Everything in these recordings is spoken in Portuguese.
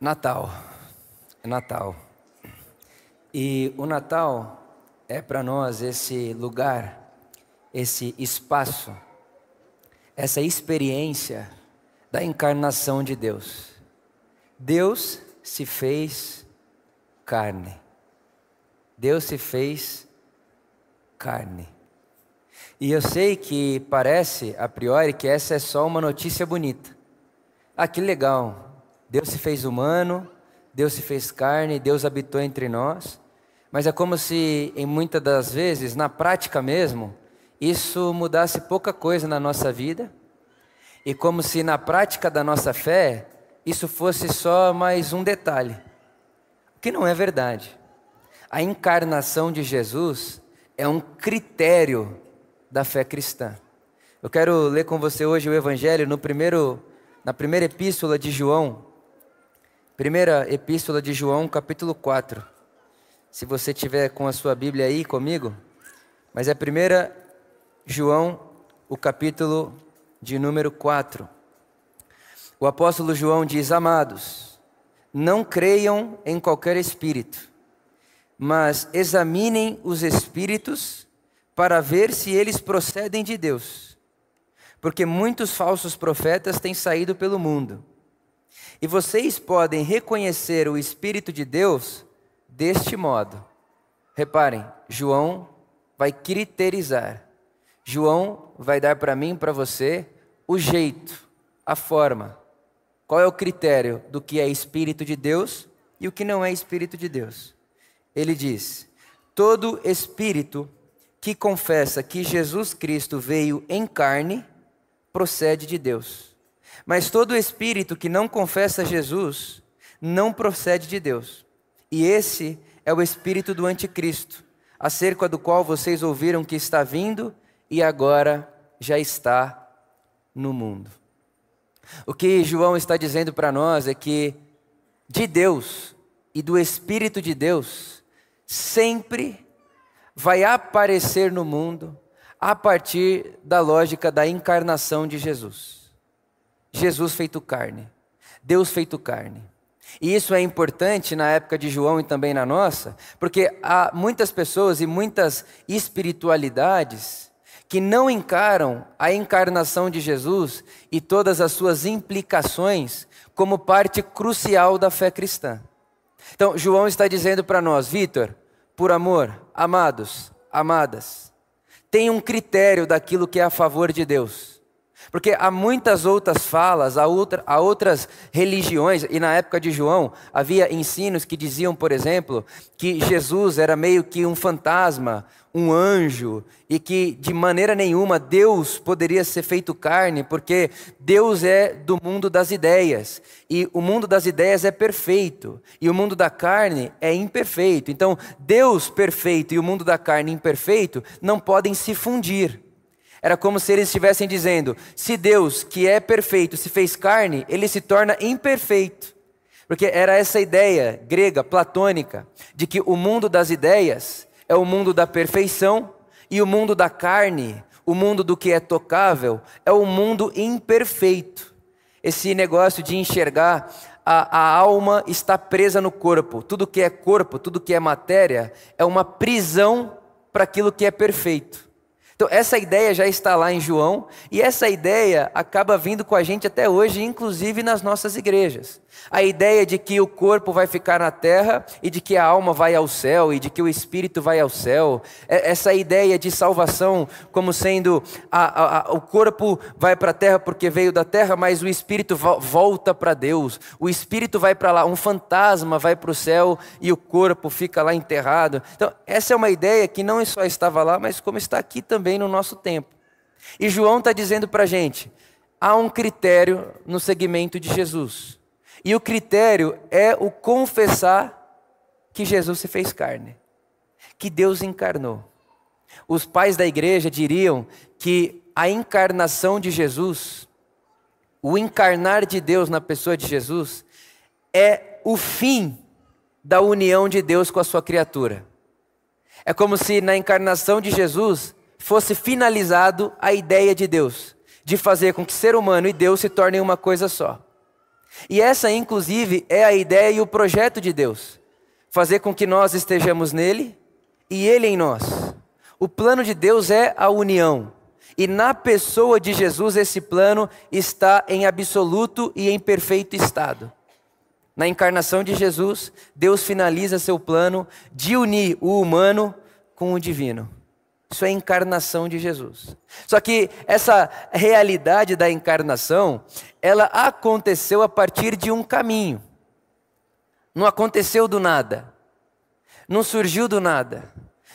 Natal. É Natal. E o Natal é para nós esse lugar, esse espaço, essa experiência da encarnação de Deus. Deus se fez carne. Deus se fez carne. E eu sei que parece, a priori, que essa é só uma notícia bonita. Ah, que legal, Deus se fez humano, Deus se fez carne, Deus habitou entre nós. Mas é como se, em muitas das vezes, na prática mesmo, isso mudasse pouca coisa na nossa vida. E como se na prática da nossa fé, isso fosse só mais um detalhe. O que não é verdade. A encarnação de Jesus é um critério da fé cristã. Eu quero ler com você hoje o Evangelho no primeiro, na primeira epístola de João, Primeira Epístola de João, capítulo 4. Se você tiver com a sua Bíblia aí comigo, mas é primeira João, o capítulo de número 4. O apóstolo João diz: Amados, não creiam em qualquer espírito, mas examinem os espíritos para ver se eles procedem de Deus. Porque muitos falsos profetas têm saído pelo mundo. E vocês podem reconhecer o Espírito de Deus deste modo. Reparem, João vai criterizar. João vai dar para mim e para você o jeito, a forma. Qual é o critério do que é Espírito de Deus e o que não é Espírito de Deus? Ele diz: todo espírito que confessa que Jesus Cristo veio em carne procede de Deus. Mas todo espírito que não confessa Jesus não procede de Deus. E esse é o espírito do anticristo, acerca do qual vocês ouviram que está vindo e agora já está no mundo. O que João está dizendo para nós é que de Deus e do Espírito de Deus sempre vai aparecer no mundo a partir da lógica da encarnação de Jesus. Jesus feito carne, Deus feito carne. E isso é importante na época de João e também na nossa, porque há muitas pessoas e muitas espiritualidades que não encaram a encarnação de Jesus e todas as suas implicações como parte crucial da fé cristã. Então, João está dizendo para nós, Vitor, por amor, amados, amadas, tem um critério daquilo que é a favor de Deus. Porque há muitas outras falas, há, outra, há outras religiões, e na época de João havia ensinos que diziam, por exemplo, que Jesus era meio que um fantasma, um anjo, e que de maneira nenhuma Deus poderia ser feito carne, porque Deus é do mundo das ideias, e o mundo das ideias é perfeito, e o mundo da carne é imperfeito. Então, Deus perfeito e o mundo da carne imperfeito não podem se fundir. Era como se eles estivessem dizendo: se Deus, que é perfeito, se fez carne, ele se torna imperfeito. Porque era essa ideia grega, platônica, de que o mundo das ideias é o mundo da perfeição e o mundo da carne, o mundo do que é tocável, é o mundo imperfeito. Esse negócio de enxergar a, a, alma está presa no corpo. Tudo que é corpo, tudo que é matéria, é uma prisão para aquilo que é perfeito. Então, essa ideia já está lá em João, e essa ideia acaba vindo com a gente até hoje, inclusive nas nossas igrejas. A ideia de que o corpo vai ficar na terra e de que a alma vai ao céu e de que o espírito vai ao céu. É, essa ideia de salvação como sendo a, a, o corpo vai para a terra porque veio da terra, mas o espírito volta para Deus. O espírito vai para lá, um fantasma vai para o céu e o corpo fica lá enterrado. Então, essa é uma ideia que não só estava lá, mas como está aqui também no nosso tempo. E João está dizendo para a gente: há um critério no segmento de Jesus. E o critério é o confessar que Jesus se fez carne, que Deus encarnou. Os pais da igreja diriam que a encarnação de Jesus, o encarnar de Deus na pessoa de Jesus, é o fim da união de Deus com a sua criatura. É como se na encarnação de Jesus fosse finalizado a ideia de Deus, de fazer com que ser humano e Deus se tornem uma coisa só. E essa, inclusive, é a ideia e o projeto de Deus: fazer com que nós estejamos nele e ele em nós. O plano de Deus é a união. E na pessoa de Jesus, esse plano está em absoluto e em perfeito estado. Na encarnação de Jesus, Deus finaliza seu plano de unir o humano com o divino. Isso é a encarnação de Jesus. Só que essa realidade da encarnação, ela aconteceu a partir de um caminho. Não aconteceu do nada. Não surgiu do nada.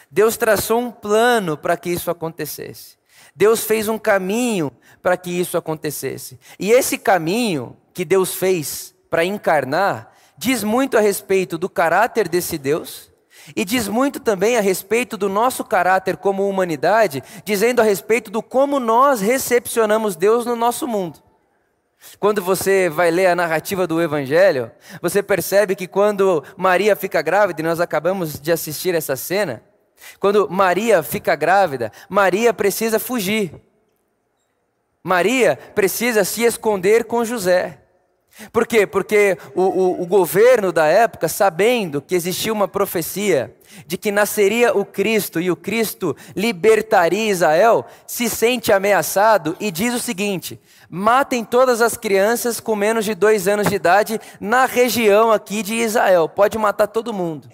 Deus traçou um plano para que isso acontecesse. Deus fez um caminho para que isso acontecesse. E esse caminho que Deus fez para encarnar diz muito a respeito do caráter desse Deus e diz muito também a respeito do nosso caráter como humanidade, dizendo a respeito do como nós recepcionamos Deus no nosso mundo. Quando você vai ler a narrativa do Evangelho, você percebe que quando Maria fica grávida, e nós acabamos de assistir essa cena, quando Maria fica grávida, Maria precisa fugir. Maria precisa se esconder com José. Por quê? Porque o, o, o, governo da época, sabendo que existia uma profecia de que nasceria o Cristo e o Cristo libertaria Israel, se sente ameaçado e diz o seguinte: matem todas as crianças com menos de dois anos de idade na região aqui de Israel, pode matar todo mundo.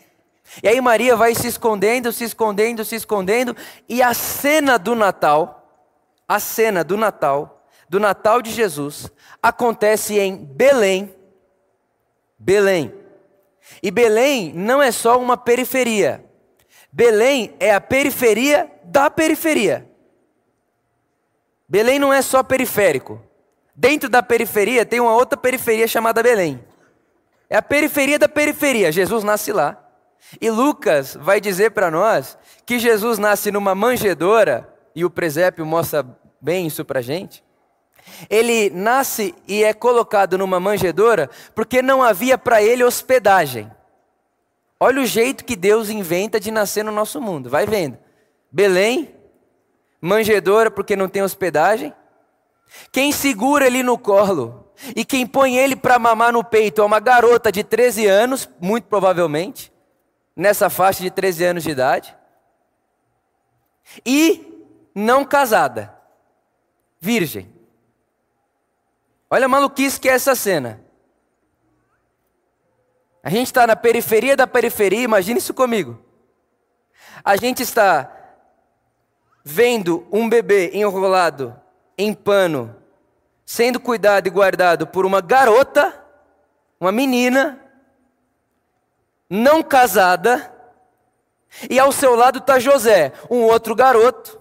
E aí Maria vai se escondendo, se escondendo, se escondendo, e a cena do Natal, a cena do Natal, do Natal de Jesus, acontece em Belém. Belém. E Belém não é só uma periferia. Belém é a periferia da periferia. Belém não é só periférico. Dentro da periferia tem uma outra periferia chamada Belém. É a periferia da periferia. Jesus nasce lá. E Lucas vai dizer para nós que Jesus nasce numa manjedoura, e o presépio mostra bem isso para gente. Ele nasce e é colocado numa manjedoura porque não havia para ele hospedagem. Olha o jeito que Deus inventa de nascer no nosso mundo, vai vendo. Belém, manjedoura porque não tem hospedagem. Quem segura ele no colo e quem põe ele para mamar no peito é uma garota de 13 anos, muito provavelmente, nessa faixa de 13 anos de idade, e não casada, virgem. Olha a maluquice que é essa cena. A gente está na periferia da periferia, imagine isso comigo. A gente está vendo um bebê enrolado em pano, sendo cuidado e guardado por uma garota, uma menina, não casada, e ao seu lado está José, um outro garoto,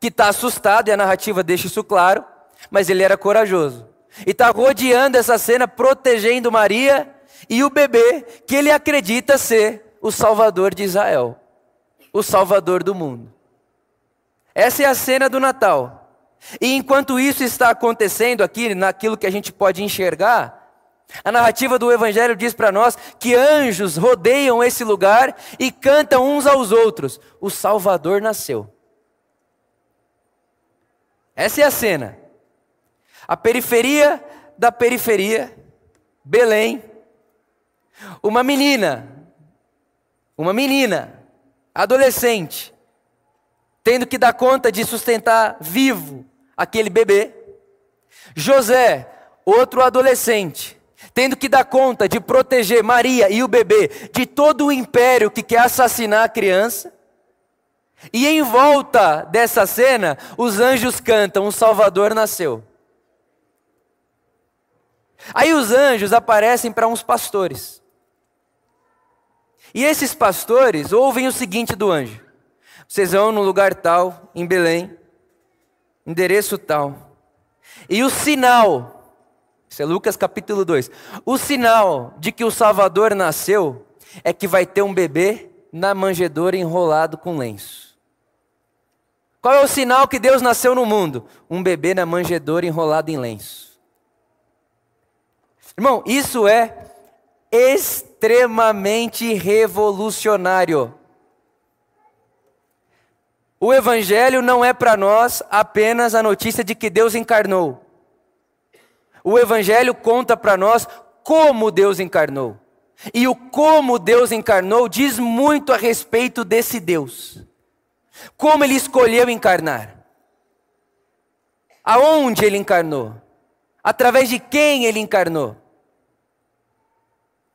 que está assustado, e a narrativa deixa isso claro, mas ele era corajoso. E está rodeando essa cena, protegendo Maria e o bebê que ele acredita ser o Salvador de Israel, o Salvador do mundo. Essa é a cena do Natal. E enquanto isso está acontecendo aqui, naquilo que a gente pode enxergar, a narrativa do Evangelho diz para nós que anjos rodeiam esse lugar e cantam uns aos outros: O Salvador nasceu. Essa é a cena. A periferia da periferia, Belém. Uma menina, uma menina, adolescente, tendo que dar conta de sustentar vivo aquele bebê. José, outro adolescente, tendo que dar conta de proteger Maria e o bebê de todo o império que quer assassinar a criança. E em volta dessa cena, os anjos cantam: O Salvador nasceu. Aí os anjos aparecem para uns pastores. E esses pastores ouvem o seguinte do anjo: Vocês vão no lugar tal, em Belém, endereço tal. E o sinal, isso é Lucas capítulo 2, o sinal de que o Salvador nasceu é que vai ter um bebê na manjedoura enrolado com lenço. Qual é o sinal que Deus nasceu no mundo? Um bebê na manjedoura enrolado em lenço. Irmão, isso é extremamente revolucionário. O Evangelho não é para nós apenas a notícia de que Deus encarnou. O Evangelho conta para nós como Deus encarnou. E o como Deus encarnou diz muito a respeito desse Deus. Como ele escolheu encarnar. Aonde ele encarnou? Através de quem ele encarnou?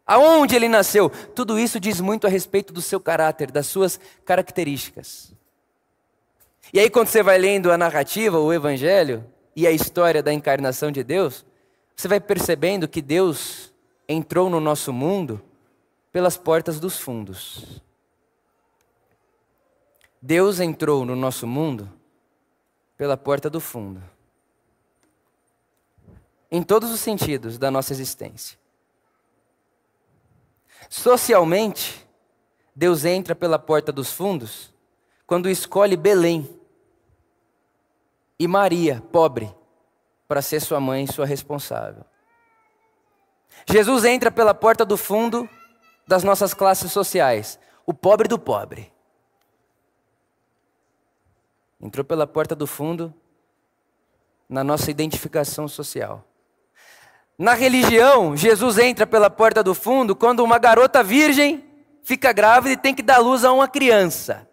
Aonde ele nasceu? Tudo isso diz muito a respeito do seu caráter, das suas características. E aí, quando você vai lendo a narrativa, o Evangelho e a história da encarnação de Deus, você vai percebendo que Deus entrou no nosso mundo pelas portas dos fundos. Deus entrou no nosso mundo pela porta do fundo. Em todos os sentidos da nossa existência. Socialmente, Deus entra pela porta dos fundos quando escolhe Belém e Maria, pobre, para ser sua mãe e sua responsável. Jesus entra pela porta do fundo das nossas classes sociais, o pobre do pobre. Entrou pela porta do fundo na nossa identificação social. Na religião, Jesus entra pela porta do fundo quando uma garota virgem fica grávida e tem que dar luz a uma criança.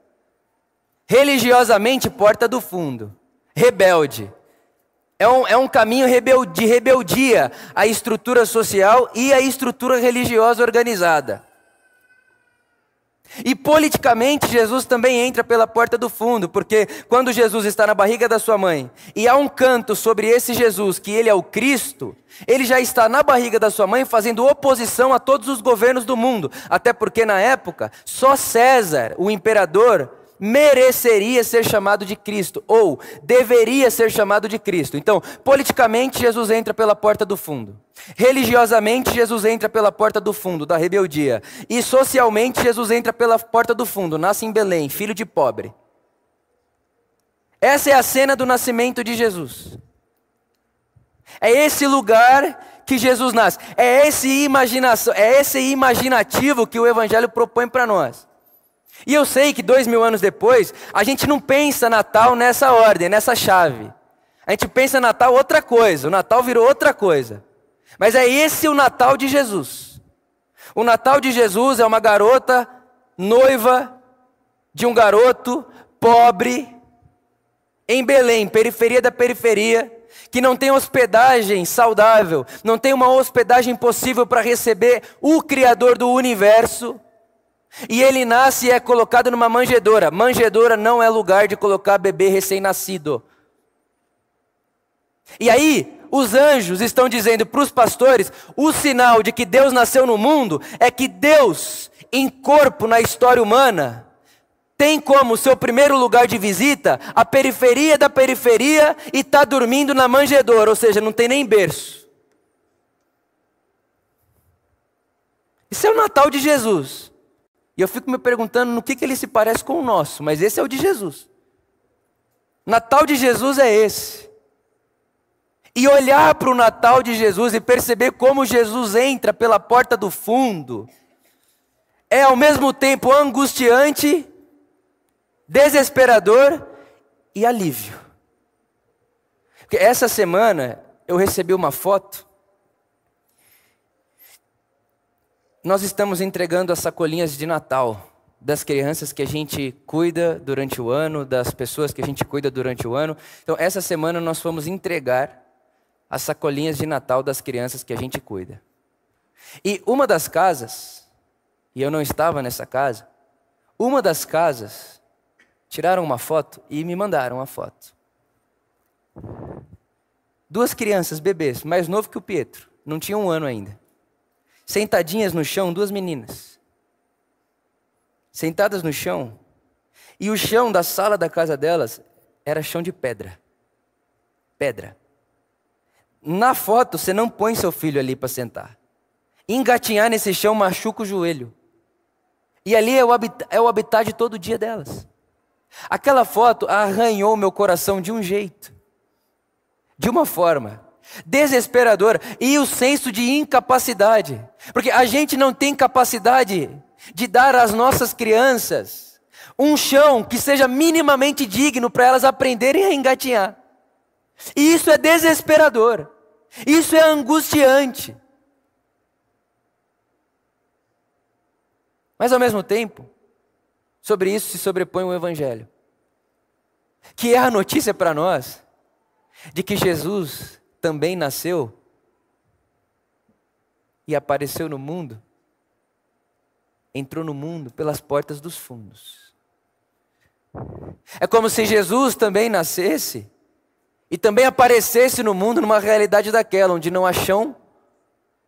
Religiosamente, porta do fundo. Rebelde. É um, é um caminho de rebeldia à estrutura social e à estrutura religiosa organizada. E politicamente, Jesus também entra pela porta do fundo, porque quando Jesus está na barriga da sua mãe e há um canto sobre esse Jesus, que ele é o Cristo, ele já está na barriga da sua mãe fazendo oposição a todos os governos do mundo, até porque na época só César, o imperador, mereceria ser chamado de Cristo, ou deveria ser chamado de Cristo. Então, politicamente, Jesus entra pela porta do fundo. Religiosamente, Jesus entra pela porta do fundo, da rebeldia. E socialmente, Jesus entra pela porta do fundo, nasce em Belém, filho de pobre. Essa é a cena do nascimento de Jesus. É esse lugar que Jesus nasce. É esse imaginação, é esse imaginativo que o Evangelho propõe para nós. E eu sei que dois mil anos depois, a gente não pensa Natal nessa ordem, nessa chave. A gente pensa Natal outra coisa, o Natal virou outra coisa. Mas é esse o Natal de Jesus. O Natal de Jesus é uma garota noiva de um garoto pobre em Belém, periferia da periferia, que não tem hospedagem saudável, não tem uma hospedagem possível para receber o Criador do universo. E ele nasce e é colocado numa manjedoura. Manjedoura não é lugar de colocar bebê recém-nascido. E aí, os anjos estão dizendo para os pastores: o sinal de que Deus nasceu no mundo é que Deus, em corpo na história humana, tem como seu primeiro lugar de visita a periferia da periferia e está dormindo na manjedoura, ou seja, não tem nem berço. Isso é o Natal de Jesus. E eu fico me perguntando no que, que ele se parece com o nosso, mas esse é o de Jesus. Natal de Jesus é esse. E olhar para o Natal de Jesus e perceber como Jesus entra pela porta do fundo é ao mesmo tempo angustiante, desesperador e alívio. Porque essa semana eu recebi uma foto nós estamos entregando as sacolinhas de Natal das crianças que a gente cuida durante o ano, das pessoas que a gente cuida durante o ano. Então, essa semana nós fomos entregar as sacolinhas de Natal das crianças que a gente cuida. E uma das casas, e eu não estava nessa casa, uma das casas tiraram uma foto e me mandaram a foto. Duas crianças, bebês, mais novo que o Pietro, não tinham um ano ainda. Sentadinhas no chão, duas meninas. Sentadas no chão. E o chão da sala da casa delas era chão de pedra. Pedra. Na foto, você não põe seu filho ali para sentar. Engatinhar nesse chão machuca o joelho. E ali é o, habitat, é o habitat de todo dia delas. Aquela foto arranhou meu coração de um jeito, de uma forma desesperador e o senso de incapacidade. Porque a gente não tem capacidade de dar às nossas crianças um chão que seja minimamente digno para elas aprenderem a engatinhar. E isso é desesperador. Isso é angustiante. Mas ao mesmo tempo, sobre isso se sobrepõe o evangelho, que é a notícia para nós de que Jesus também nasceu e apareceu no mundo, entrou no mundo pelas portas dos fundos. É como se Jesus também nascesse e também aparecesse no mundo numa realidade daquela, onde não há chão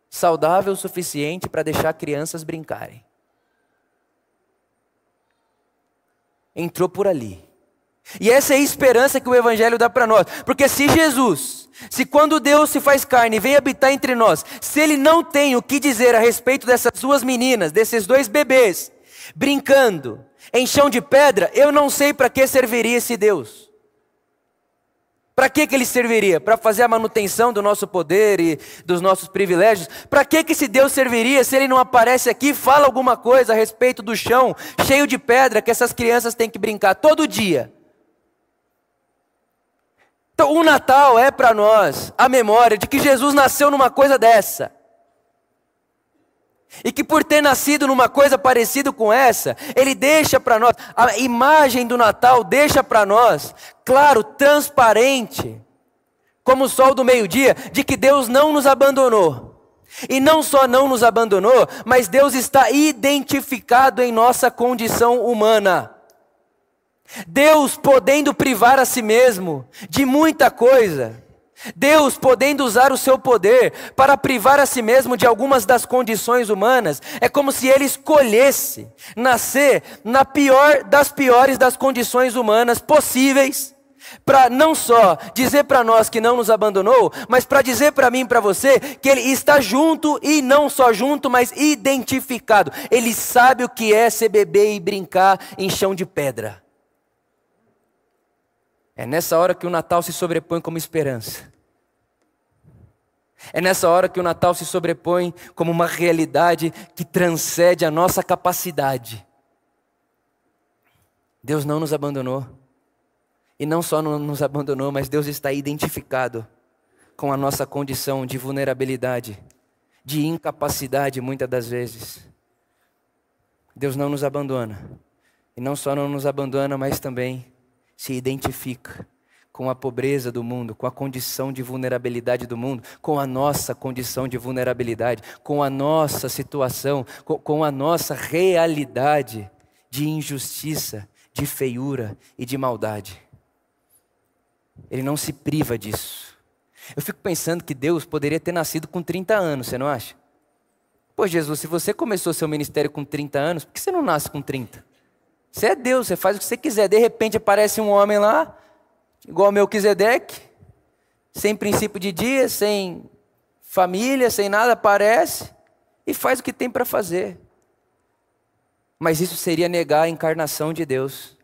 saudável o suficiente para deixar crianças brincarem. Entrou por ali. E essa é a esperança que o Evangelho dá para nós. Porque se Jesus, se quando Deus se faz carne e vem habitar entre nós, se Ele não tem o que dizer a respeito dessas duas meninas, desses dois bebês, brincando em chão de pedra, eu não sei para que serviria esse Deus. Para que, que ele serviria? Para fazer a manutenção do nosso poder e dos nossos privilégios? Para que, que esse Deus serviria se ele não aparece aqui e fala alguma coisa a respeito do chão cheio de pedra que essas crianças têm que brincar todo dia? Então, o Natal é para nós a memória de que Jesus nasceu numa coisa dessa. E que por ter nascido numa coisa parecida com essa, ele deixa para nós, a imagem do Natal deixa para nós, claro, transparente, como o sol do meio-dia, de que Deus não nos abandonou. E não só não nos abandonou, mas Deus está identificado em nossa condição humana. Deus podendo privar a si mesmo de muita coisa, Deus, podendo usar o seu poder para privar a si mesmo de algumas das condições humanas, é como se ele escolhesse nascer na pior das piores das condições humanas possíveis, para não só dizer para nós que não nos abandonou, mas para dizer para mim e para você que ele está junto e não só junto, mas identificado. Ele sabe o que é ser bebê e brincar em chão de pedra. É nessa hora que o Natal se sobrepõe como esperança. É nessa hora que o Natal se sobrepõe como uma realidade que transcende a nossa capacidade. Deus não nos abandonou. E não só não nos abandonou, mas Deus está identificado com a nossa condição de vulnerabilidade, de incapacidade muitas das vezes. Deus não nos abandona. E não só não nos abandona, mas também se identifica com a pobreza do mundo, com a condição de vulnerabilidade do mundo, com a nossa condição de vulnerabilidade, com a nossa situação, com, a nossa realidade de injustiça, de feiura e de maldade. Ele não se priva disso. Eu fico pensando que Deus poderia ter nascido com 30 anos, você não acha? Pô, Jesus, se você começou seu ministério com 30 anos, por que você não nasce com 30? Você é Deus, você faz o que você quiser. De repente aparece um homem lá, igual Melquisedeque, sem princípio de dia, sem família, sem nada, aparece e faz o que tem para fazer. Mas isso seria negar a encarnação de Deus.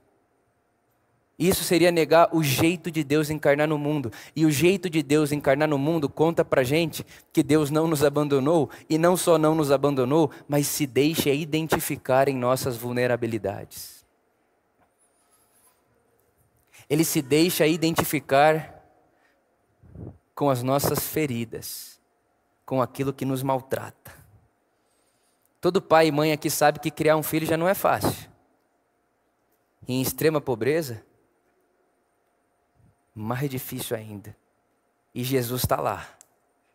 Isso seria negar o jeito de Deus encarnar no mundo. E o jeito de Deus encarnar no mundo conta para gente que Deus não nos abandonou, e não só não nos abandonou, mas se deixa identificar em nossas vulnerabilidades. Ele se deixa identificar com as nossas feridas, com aquilo que nos maltrata. Todo pai e mãe aqui sabe que criar um filho já não é fácil. em extrema pobreza, mais difícil ainda. E Jesus está lá.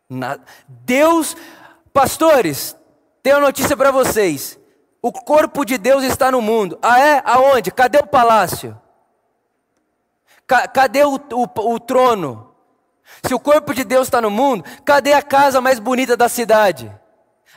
Na... Deus, pastores, tenho uma notícia para vocês. O corpo de Deus está no mundo. Ah, é? Aonde? Cadê o palácio? Cadê o, o, o trono? Se o corpo de Deus está no mundo, cadê a casa mais bonita da cidade?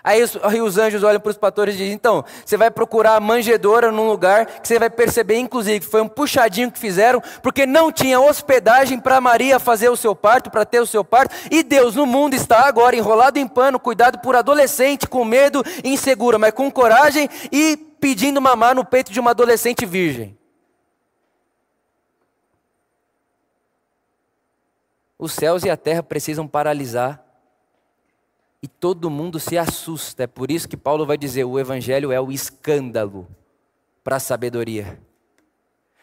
Aí os, aí os anjos olham para os pastores e dizem: então, você vai procurar a manjedoura num lugar que você vai perceber, inclusive, que foi um puxadinho que fizeram, porque não tinha hospedagem para Maria fazer o seu parto, para ter o seu parto, e Deus no mundo está agora enrolado em pano, cuidado por adolescente, com medo, insegura, mas com coragem e pedindo mamar no peito de uma adolescente virgem. os céus e a terra precisam paralisar. E todo mundo se assusta. É por isso que Paulo vai dizer: o evangelho é o escândalo para a sabedoria.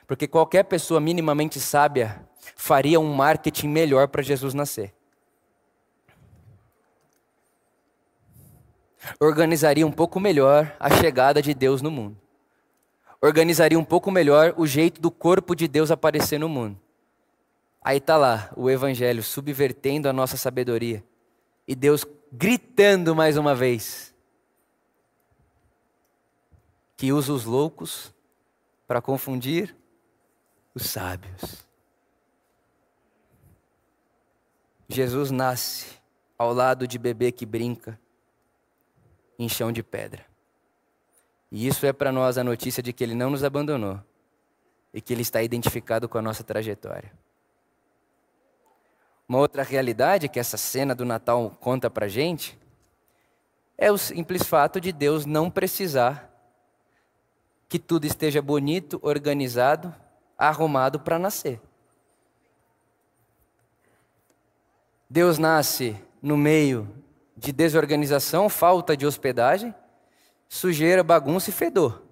Porque qualquer pessoa minimamente sábia faria um marketing melhor para Jesus nascer. organizaria um pouco melhor a chegada de Deus no mundo. Organizaria um pouco melhor o jeito do corpo de Deus aparecer no mundo. Aí está lá o Evangelho subvertendo a nossa sabedoria e Deus gritando mais uma vez que usa os loucos para confundir os sábios. Jesus nasce ao lado de bebê que brinca em chão de pedra. E isso é para nós a notícia de que ele não nos abandonou e que ele está identificado com a nossa trajetória. Uma outra realidade que essa cena do Natal conta para gente é o simples fato de Deus não precisar que tudo esteja bonito, organizado, arrumado para nascer. Deus nasce no meio de desorganização, falta de hospedagem, sujeira, bagunça e fedor.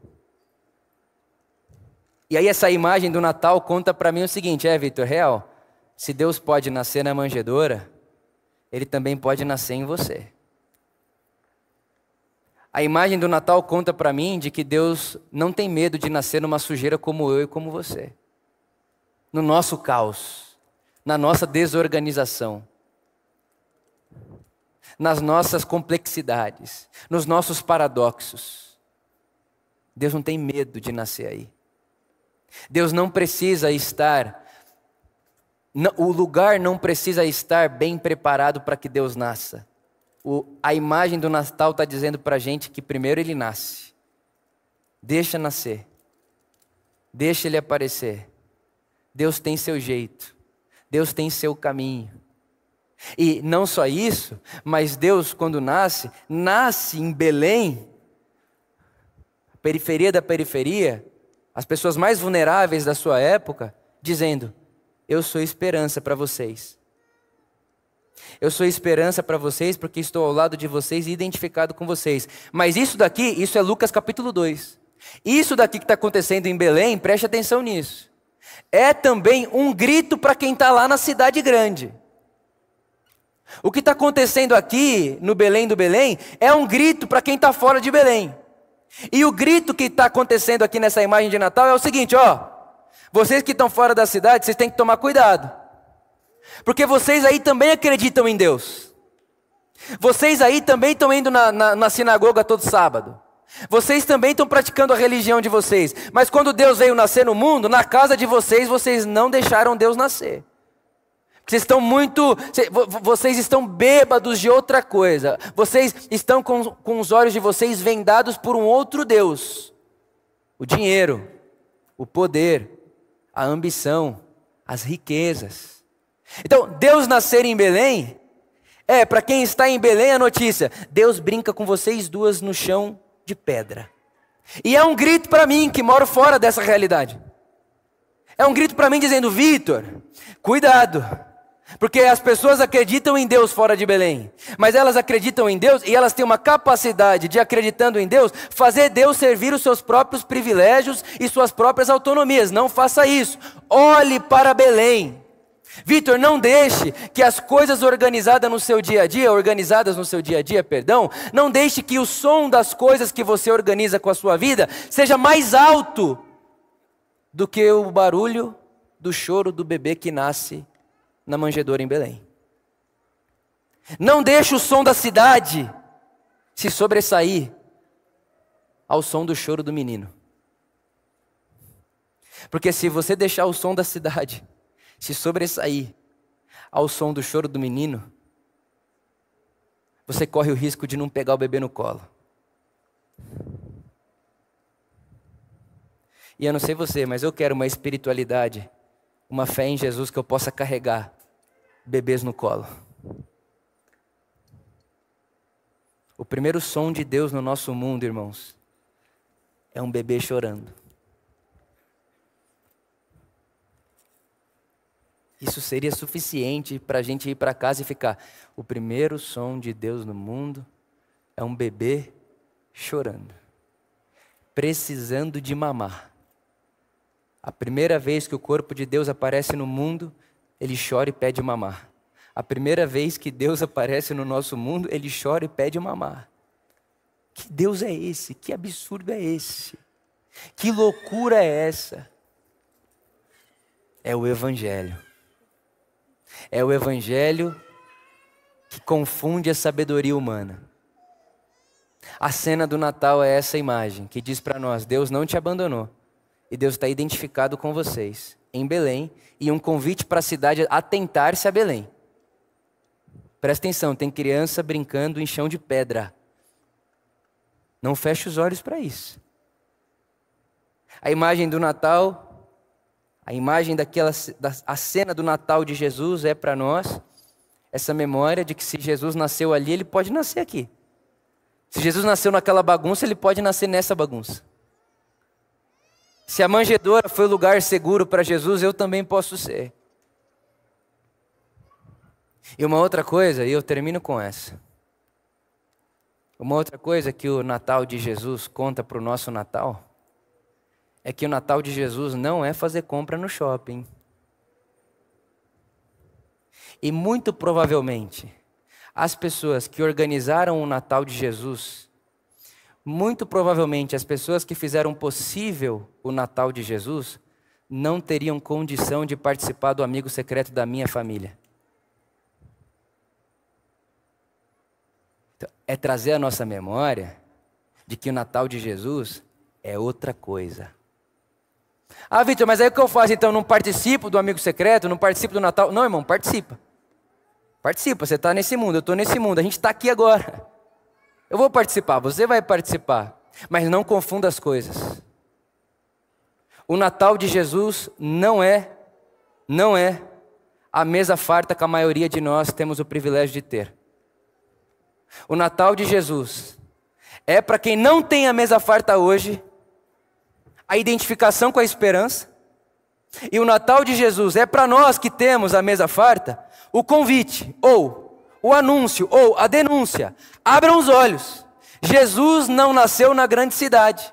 E aí essa imagem do Natal conta para mim o seguinte, é, Vitor, real. Se Deus pode nascer na manjedoura, ele também pode nascer em você. A imagem do Natal conta para mim de que Deus não tem medo de nascer numa sujeira como eu e como você. No nosso caos, na nossa desorganização, nas nossas complexidades, nos nossos paradoxos. Deus não tem medo de nascer aí. Deus não precisa estar o lugar não precisa estar bem preparado para que Deus nasça. O, a imagem do Natal está dizendo para a gente que primeiro ele nasce. Deixa nascer. Deixa ele aparecer. Deus tem seu jeito. Deus tem seu caminho. E não só isso, mas Deus, quando nasce, nasce em Belém, periferia da periferia, as pessoas mais vulneráveis da sua época, dizendo: eu sou esperança para vocês. Eu sou esperança para vocês porque estou ao lado de vocês e identificado com vocês. Mas isso daqui, isso é Lucas capítulo 2. Isso daqui que está acontecendo em Belém, preste atenção nisso. É também um grito para quem está lá na cidade grande. O que está acontecendo aqui no Belém do Belém é um grito para quem está fora de Belém. E o grito que está acontecendo aqui nessa imagem de Natal é o seguinte: ó, vocês que estão fora da cidade, vocês têm que tomar cuidado. Porque vocês aí também acreditam em Deus. Vocês aí também estão indo na, na, na sinagoga todo sábado. Vocês também estão praticando a religião de vocês. Mas quando Deus veio nascer no mundo, na casa de vocês, vocês não deixaram Deus nascer. Vocês estão muito. Vocês estão bêbados de outra coisa. Vocês estão com, com os olhos de vocês vendados por um outro Deus: o dinheiro, o poder, a ambição, as riquezas. Então, Deus nascer em Belém, é, para quem está em Belém a notícia: Deus brinca com vocês duas no chão de pedra. E é um grito para mim que moro fora dessa realidade. É um grito para mim dizendo: Vitor, cuidado. Porque as pessoas acreditam em Deus fora de Belém, mas elas acreditam em Deus e elas têm uma capacidade de, acreditando em Deus, fazer Deus servir os seus próprios privilégios e suas próprias autonomias. Não faça isso. Olhe para Belém. Vitor, não deixe que as coisas organizadas no seu dia a dia, organizadas no seu dia a dia, perdão, não deixe que o som das coisas que você organiza com a sua vida seja mais alto do que o barulho do choro do bebê que nasce na manjedoura em Belém. Não deixe o som da cidade se sobressair ao som do choro do menino. Porque se você deixar o som da cidade se sobressair ao som do choro do menino, você corre o risco de não pegar o bebê no colo. E eu não sei você, mas eu quero uma espiritualidade, uma fé em Jesus que eu possa carregar bebês no colo. O primeiro som de Deus no nosso mundo, irmãos, é um bebê chorando. Isso seria suficiente para a gente ir para casa e ficar. O primeiro som de Deus no mundo é um bebê chorando, precisando de mamar. A primeira vez que o corpo de Deus aparece no mundo ele chora e pede mamar. A primeira vez que Deus aparece no nosso mundo, ele chora e pede mamar. Que Deus é esse? Que absurdo é esse? Que loucura é essa? É o Evangelho. É o Evangelho que confunde a sabedoria humana. A cena do Natal é essa imagem que diz para nós: Deus não te abandonou e Deus está identificado com vocês em Belém e um convite para a cidade atentar-se a Belém. Presta atenção, tem criança brincando em chão de pedra. Não feche os olhos para isso. A imagem do Natal, a imagem daquela da, a cena do Natal de Jesus é para nós essa memória de que se Jesus nasceu ali, ele pode nascer aqui. Se Jesus nasceu naquela bagunça, ele pode nascer nessa bagunça. Se a manjedoura foi o lugar seguro para Jesus, eu também posso ser. E uma outra coisa, e eu termino com essa. Uma outra coisa que o Natal de Jesus conta para o nosso Natal é que o Natal de Jesus não é fazer compra no shopping. E muito provavelmente, as pessoas que organizaram o Natal de Jesus, muito provavelmente as pessoas que fizeram possível o Natal de Jesus, não teriam condição de participar do amigo secreto da minha família. Então, é trazer a nossa memória de que o Natal de Jesus é outra coisa. Ah, Vitor, mas aí o que eu faço então? Não participo do amigo secreto? Não participo do Natal? Não, irmão, participa. Participa, você está nesse mundo, eu estou nesse mundo, a gente está aqui agora. Eu vou participar, você vai participar, mas não confunda as coisas. O Natal de Jesus não é, não é a mesa farta que a maioria de nós temos o privilégio de ter. O Natal de Jesus é para quem não tem a mesa farta hoje, a identificação com a esperança. E o Natal de Jesus é para nós que temos a mesa farta, o convite, ou o anúncio, ou a denúncia. Abram os olhos. Jesus não nasceu na grande cidade.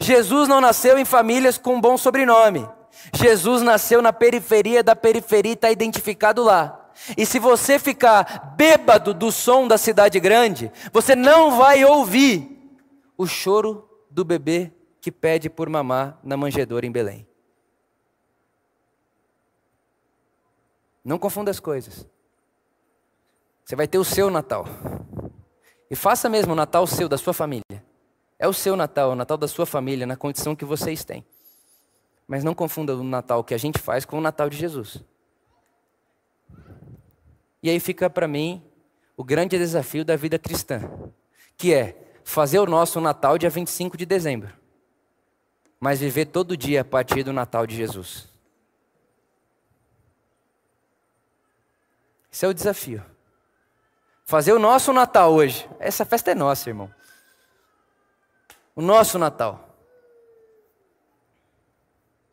Jesus não nasceu em famílias com um bom sobrenome. Jesus nasceu na periferia da periferia e está identificado lá. E se você ficar bêbado do som da cidade grande, você não vai ouvir o choro do bebê que pede por mamar na manjedoura em Belém. Não confunda as coisas. Você vai ter o seu Natal. E faça mesmo o Natal seu, da sua família. É o seu Natal, o Natal da sua família, na condição que vocês têm. Mas não confunda o Natal que a gente faz com o Natal de Jesus. E aí fica para mim o grande desafio da vida cristã, que é fazer o nosso Natal dia 25 de dezembro, mas viver todo dia a partir do Natal de Jesus. Esse é o desafio. Fazer o nosso Natal hoje. Essa festa é nossa, irmão. O nosso Natal.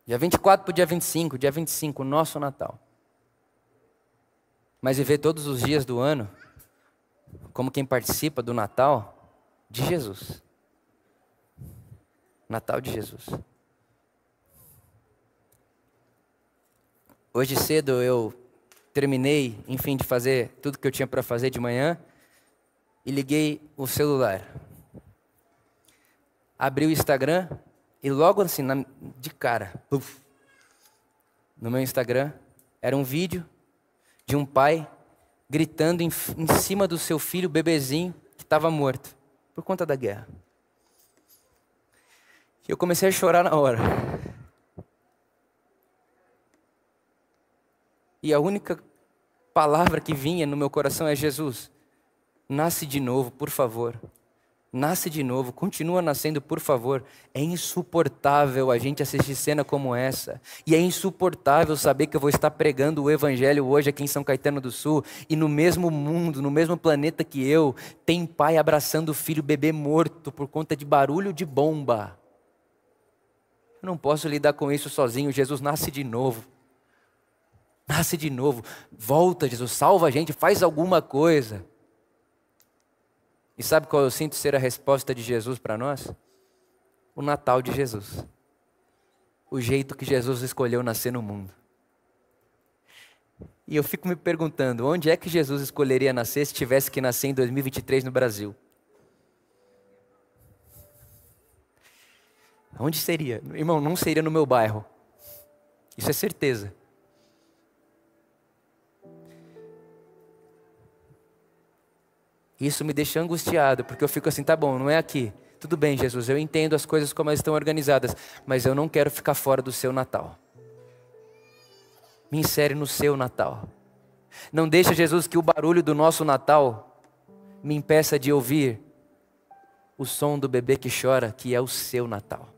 Dia 24 para o dia 25, dia 25, o nosso Natal. Mas viver todos os dias do ano como quem participa do Natal de Jesus. Natal de Jesus. Hoje cedo eu terminei, enfim, de fazer tudo que eu tinha para fazer de manhã e liguei o celular. Abri o Instagram e logo assim, na, de cara, puff, no meu Instagram, era um vídeo de um pai gritando em, em cima do seu filho bebezinho que estava morto por conta da guerra. Eu comecei a chorar na hora. E a única palavra que vinha no meu coração é: Jesus, nasce de novo, por favor. Nasce de novo, continua nascendo, por favor. É insuportável a gente assistir cena como essa. E é insuportável saber que eu vou estar pregando o Evangelho hoje aqui em São Caetano do Sul. E no mesmo mundo, no mesmo planeta que eu, tem pai abraçando o filho bebê morto por conta de barulho de bomba. Eu não posso lidar com isso sozinho. Jesus nasce de novo. Nasce de novo. Volta, Jesus, salva a gente, faz alguma coisa. E sabe qual eu sinto ser a resposta de Jesus para nós? O Natal de Jesus. O jeito que Jesus escolheu nascer no mundo. E eu fico me perguntando, onde é que Jesus escolheria nascer se tivesse que nascer em 2023 no Brasil? Onde seria? Irmão, não seria no meu bairro. Isso é certeza. Isso me deixa angustiado, porque eu fico assim, tá bom, não é aqui. Tudo bem, Jesus, eu entendo as coisas como elas estão organizadas, mas eu não quero ficar fora do seu Natal. Me insere no seu Natal. Não deixa, Jesus, que o barulho do nosso Natal me impeça de ouvir o som do bebê que chora, que é o seu Natal.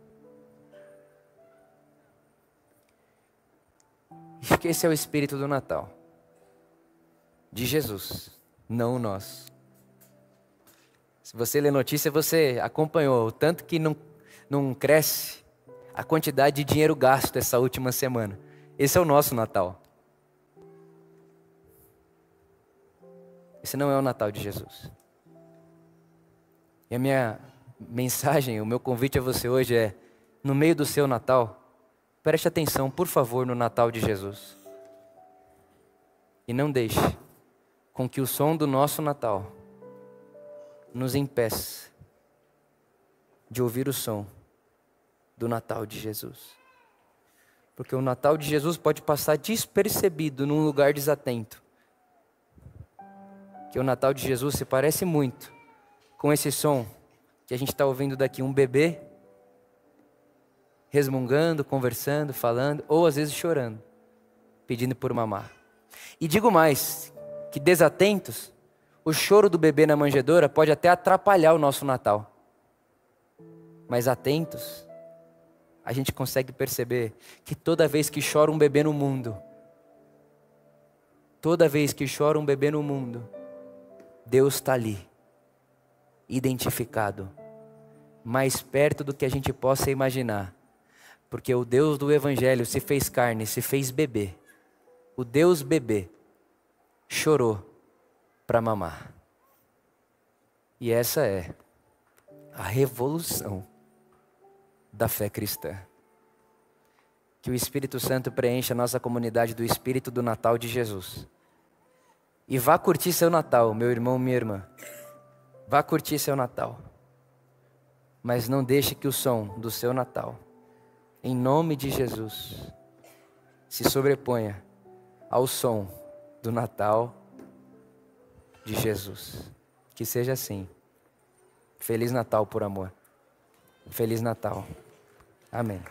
Esse é o espírito do Natal. De Jesus, não o nosso. Se você lê notícia, você acompanhou o tanto que não, não cresce a quantidade de dinheiro gasto essa última semana. Esse é o nosso Natal. Esse não é o Natal de Jesus. E a minha mensagem, o meu convite a você hoje é: no meio do seu Natal, preste atenção, por favor, no Natal de Jesus. E não deixe com que o som do nosso Natal nos impeça de ouvir o som do Natal de Jesus. Porque o Natal de Jesus pode passar despercebido num lugar desatento. Que o Natal de Jesus se parece muito com esse som que a gente está ouvindo daqui, um bebê resmungando, conversando, falando, ou às vezes chorando, pedindo por mamar. E digo mais, que desatentos, o choro do bebê na manjedoura pode até atrapalhar o nosso Natal. Mas atentos, a gente consegue perceber que toda vez que chora um bebê no mundo, toda vez que chora um bebê no mundo, Deus está ali, identificado, mais perto do que a gente possa imaginar, porque o Deus do Evangelho se fez carne, se fez bebê. O Deus bebê chorou para mamar. E essa é a revolução da fé cristã. Que o Espírito Santo preencha a nossa comunidade do Espírito do Natal de Jesus. E vá curtir seu Natal, meu irmão, minha irmã. Vá curtir seu Natal. Mas não deixe que o som do seu Natal, em nome de Jesus, se sobreponha ao som do Natal de Jesus. Que seja assim. Feliz Natal por amor. Feliz Natal. Amém.